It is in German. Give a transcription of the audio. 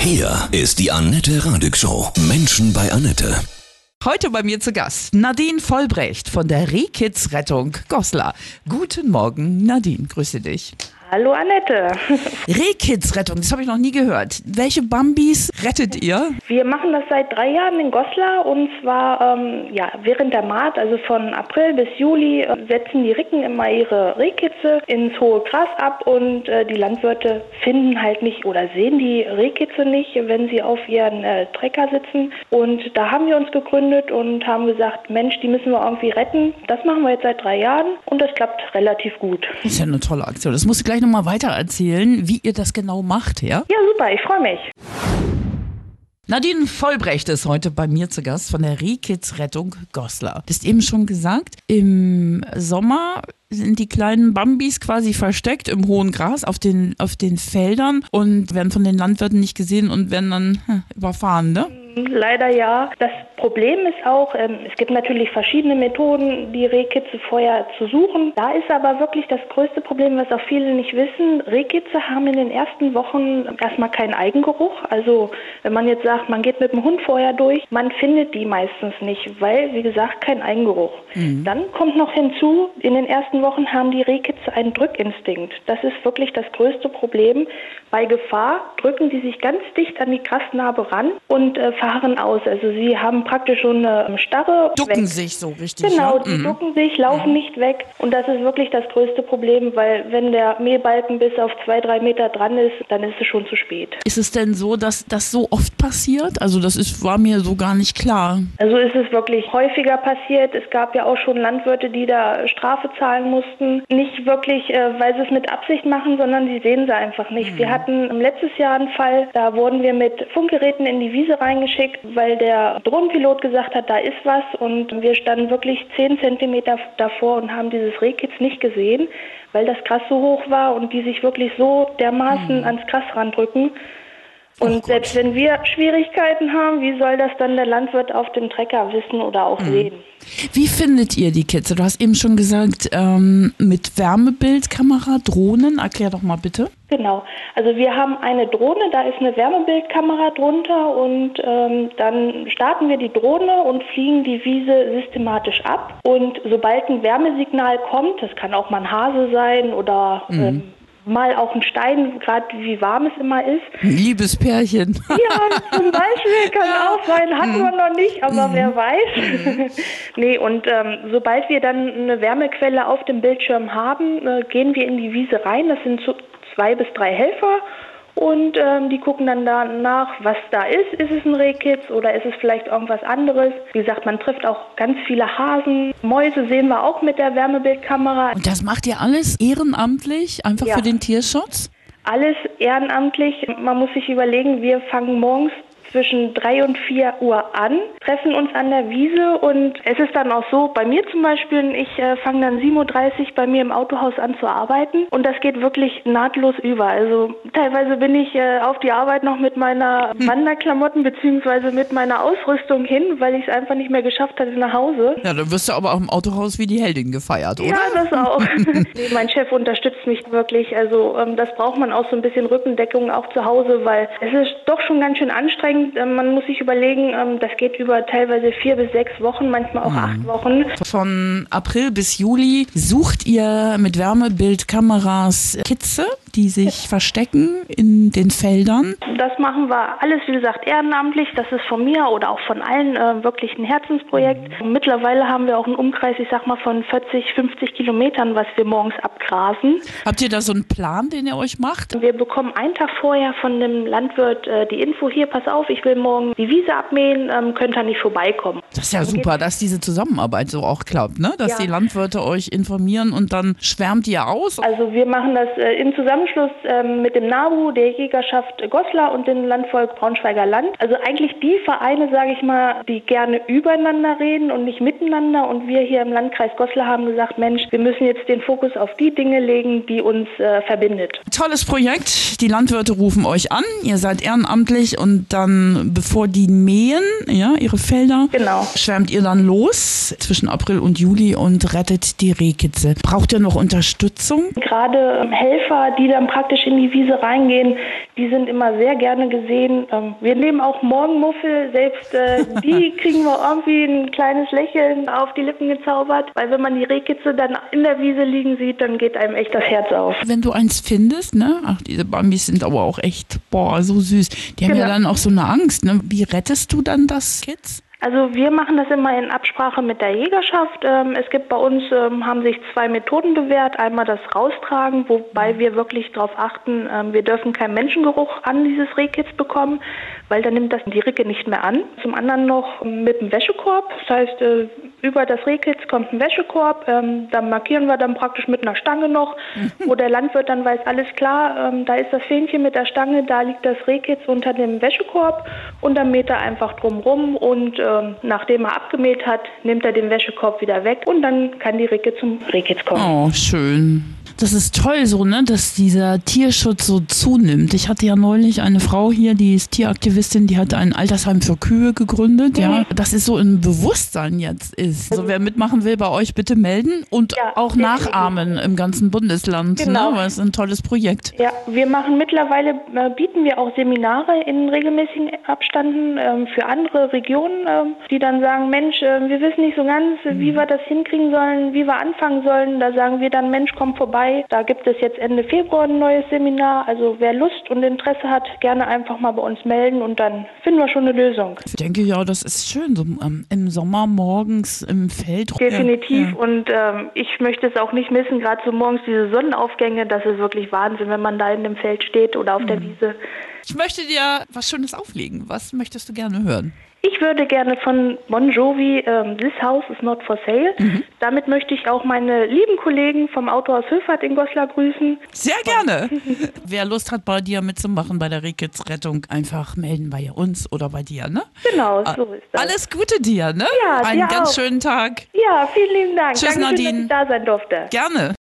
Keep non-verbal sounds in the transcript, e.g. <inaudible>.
Hier ist die Annette Radig Show. Menschen bei Annette. Heute bei mir zu Gast Nadine Vollbrecht von der Rehkids Rettung Goslar. Guten Morgen, Nadine, grüße dich. Hallo Annette. Rehkids Rettung, das habe ich noch nie gehört. Welche Bambis rettet ihr? Wir machen das seit drei Jahren in Goslar und zwar ähm, ja, während der Maat, also von April bis Juli, äh, setzen die Ricken immer ihre Rehkitze ins hohe Gras ab und äh, die Landwirte finden halt nicht oder sehen die Rehkitze nicht, wenn sie auf ihren äh, Trecker sitzen. Und da haben wir uns gegründet und haben gesagt, Mensch, die müssen wir irgendwie retten. Das machen wir jetzt seit drei Jahren und das klappt relativ gut. Das ist ja eine tolle Aktion. Das musst du gleich nochmal weiter erzählen, wie ihr das genau macht, ja? Ja, super, ich freue mich. Nadine Vollbrecht ist heute bei mir zu Gast von der Rehkids Rettung Goslar. Du hast eben schon gesagt, im Sommer sind die kleinen Bambis quasi versteckt im hohen Gras auf den, auf den Feldern und werden von den Landwirten nicht gesehen und werden dann hm, überfahren, ne? Leider ja. Das Problem ist auch, ähm, es gibt natürlich verschiedene Methoden, die Rehkitze vorher zu suchen. Da ist aber wirklich das größte Problem, was auch viele nicht wissen. Rehkitze haben in den ersten Wochen erstmal keinen Eigengeruch. Also wenn man jetzt sagt, man geht mit dem Hund vorher durch, man findet die meistens nicht, weil, wie gesagt, kein Eigengeruch. Mhm. Dann kommt noch hinzu, in den ersten Wochen haben die Rehkitze einen Drückinstinkt. Das ist wirklich das größte Problem. Bei Gefahr drücken die sich ganz dicht an die Grasnarbe ran und äh, fahren aus. Also sie haben praktisch schon eine Starre. Ducken weg. sich so richtig. Genau, ja? die mhm. ducken sich, laufen mhm. nicht weg. Und das ist wirklich das größte Problem, weil wenn der Mähbalken bis auf zwei, drei Meter dran ist, dann ist es schon zu spät. Ist es denn so, dass das so oft passiert? Also das ist, war mir so gar nicht klar. Also ist es wirklich häufiger passiert. Es gab ja auch schon Landwirte, die da Strafe zahlen mussten. Nicht wirklich, äh, weil sie es mit Absicht machen, sondern sie sehen sie einfach nicht. Mhm. Wir hatten letztes Jahr einen Fall, da wurden wir mit Funkgeräten in die Wiese reingeschickt, weil der Drohnenpilot gesagt hat, da ist was und wir standen wirklich zehn Zentimeter davor und haben dieses Rehkitz nicht gesehen, weil das Gras so hoch war und die sich wirklich so dermaßen mhm. ans Gras randrücken. Und selbst wenn wir Schwierigkeiten haben, wie soll das dann der Landwirt auf dem Trecker wissen oder auch mhm. sehen? Wie findet ihr die Kitze? Du hast eben schon gesagt, ähm, mit Wärmebildkamera, Drohnen. Erklär doch mal bitte. Genau. Also wir haben eine Drohne, da ist eine Wärmebildkamera drunter und ähm, dann starten wir die Drohne und fliegen die Wiese systematisch ab. Und sobald ein Wärmesignal kommt, das kann auch mal ein Hase sein oder mhm. ähm, mal auch ein Stein, gerade wie warm es immer ist. Ein Liebespärchen. Ja, zum Beispiel <laughs> kann ja. auch sein, hatten wir noch nicht, aber mhm. wer weiß. Mhm. <laughs> nee, und ähm, sobald wir dann eine Wärmequelle auf dem Bildschirm haben, äh, gehen wir in die Wiese rein. Das sind so zwei bis drei Helfer und ähm, die gucken dann danach, was da ist. Ist es ein Rehkitz oder ist es vielleicht irgendwas anderes? Wie gesagt, man trifft auch ganz viele Hasen. Mäuse sehen wir auch mit der Wärmebildkamera. Und das macht ihr alles ehrenamtlich, einfach ja. für den Tierschutz? Alles ehrenamtlich. Man muss sich überlegen, wir fangen morgens zwischen drei und vier Uhr an, treffen uns an der Wiese und es ist dann auch so, bei mir zum Beispiel, ich äh, fange dann 7.30 Uhr bei mir im Autohaus an zu arbeiten und das geht wirklich nahtlos über. Also teilweise bin ich äh, auf die Arbeit noch mit meiner hm. Wanderklamotten beziehungsweise mit meiner Ausrüstung hin, weil ich es einfach nicht mehr geschafft hatte nach Hause. Ja, dann wirst du aber auch im Autohaus wie die Heldin gefeiert, oder? Ja, das auch. <laughs> nee, mein Chef unterstützt mich wirklich. Also ähm, das braucht man auch so ein bisschen Rückendeckung auch zu Hause, weil es ist doch schon ganz schön anstrengend Ähm, man muss sich überlegen, ähm, das geht über teilweise vier bis sechs Wochen, manchmal auch mhm. acht Wochen. Von April bis Juli sucht ihr mit Wärmebildkameras Kitze, die sich verstecken in den Feldern. Das machen wir alles, wie gesagt, ehrenamtlich. Das ist von mir oder auch von allen äh, wirklich ein Herzensprojekt. Mhm. Mittlerweile haben wir auch einen Umkreis, ich sag mal, von 40, 50 Kilometern, was wir morgens abgrasen. Habt ihr da so einen Plan, den ihr euch macht? Wir bekommen einen Tag vorher von dem Landwirt äh, die Info, hier, pass auf, ich will morgen die Wiese abmähen, ähm, könnt ihr nicht vorbeikommen. Das ist ja super, dass diese Zusammenarbeit so auch klappt, ne? dass ja. die Landwirte euch informieren und dann schwärmt ihr aus. Also wir machen das äh, in Zusammenschluss äh, mit dem NABU, der Jägerschaft Goslar und dem Landvolk Braunschweiger Land. Also eigentlich die Vereine, sage ich mal, die gerne übereinander reden und nicht miteinander. Und wir hier im Landkreis Goslar haben gesagt, Mensch, wir müssen jetzt den Fokus auf die Dinge legen, die uns äh, verbindet. Tolles Projekt. Die Landwirte rufen euch an. Ihr seid ehrenamtlich und dann bevor die mähen, ja, ihre Felder, genau. Genau. Schwärmt ihr dann los zwischen April und Juli und rettet die Rehkitze. Braucht ihr noch Unterstützung? Gerade ähm, Helfer, die dann praktisch in die Wiese reingehen, die sind immer sehr gerne gesehen. Ähm, wir nehmen auch Morgenmuffel, selbst äh, <laughs> die kriegen wir irgendwie ein kleines Lächeln auf die Lippen gezaubert, weil wenn man die Rehkitze dann in der Wiese liegen sieht, dann geht einem echt das Herz auf. Wenn du eins findest, ne? Ach, diese Bambis sind aber auch echt, boah, so süß. Die haben ja Genau. dann auch so eine Angst, ne? Wie rettest du dann das Kitz? Also wir machen das immer in Absprache mit der Jägerschaft. Ähm, es gibt bei uns, ähm, haben sich zwei Methoden bewährt. Einmal das Raustragen, wobei wir wirklich darauf achten, ähm, wir dürfen keinen Menschengeruch an dieses Rehkitz bekommen, weil dann nimmt das die Ricke nicht mehr an. Zum anderen noch mit dem Wäschekorb. Das heißt, äh, über das Rehkitz kommt ein Wäschekorb. Ähm, da markieren wir dann praktisch mit einer Stange noch, <laughs> wo der Landwirt dann weiß, alles klar, ähm, da ist das Fähnchen mit der Stange, da liegt das Rehkitz unter dem Wäschekorb und dann mäht er einfach drumrum und ähm, nachdem er abgemäht hat, nimmt er den Wäschekorb wieder weg und dann kann die Ricke zum Rehkitz kommen. Oh, schön. Das ist toll so, ne, dass dieser Tierschutz so zunimmt. Ich hatte ja neulich eine Frau hier, die ist Tieraktivistin, die hat ein Altersheim für Kühe gegründet, ja. Das ist so im Bewusstsein jetzt ist. Also wer mitmachen will, bei euch bitte melden und Ja, auch nachahmen im ganzen Bundesland, Genau. ne, weil es ist ein tolles Projekt. Ja, wir machen mittlerweile, äh, bieten wir auch Seminare in regelmäßigen Abständen ähm, für andere Regionen, ähm, die dann sagen, Mensch, äh, wir wissen nicht so ganz, wie wir das hinkriegen sollen, wie wir anfangen sollen. Da sagen wir dann, Mensch, komm vorbei. Da gibt es jetzt Ende Februar ein neues Seminar. Also wer Lust und Interesse hat, gerne einfach mal bei uns melden und dann finden wir schon eine Lösung. Ich denke ja, das ist schön, so ähm, im Sommer morgens im Feld. Definitiv. Ja. Und ähm, ich möchte es auch nicht missen, gerade so morgens diese Sonnenaufgänge, das ist wirklich Wahnsinn, wenn man da in dem Feld steht oder auf der Wiese. Ich möchte dir was Schönes auflegen. Was möchtest du gerne hören? Ich würde gerne von Bon Jovi ähm, This House is not for sale. Damit möchte ich auch meine lieben Kollegen vom Autohaus Höfert in Goslar grüßen. Sehr gerne. <laughs> Wer Lust hat, bei dir mitzumachen bei der Rehkitz-Rettung, einfach melden bei uns oder bei dir, ne? Genau, so ist das. Alles Gute dir, ne? Ja, Einen dir ganz auch. schönen Tag. Ja, vielen lieben Dank. Tschüss, Dankeschön, Nadine. dass ich da sein durfte. Gerne.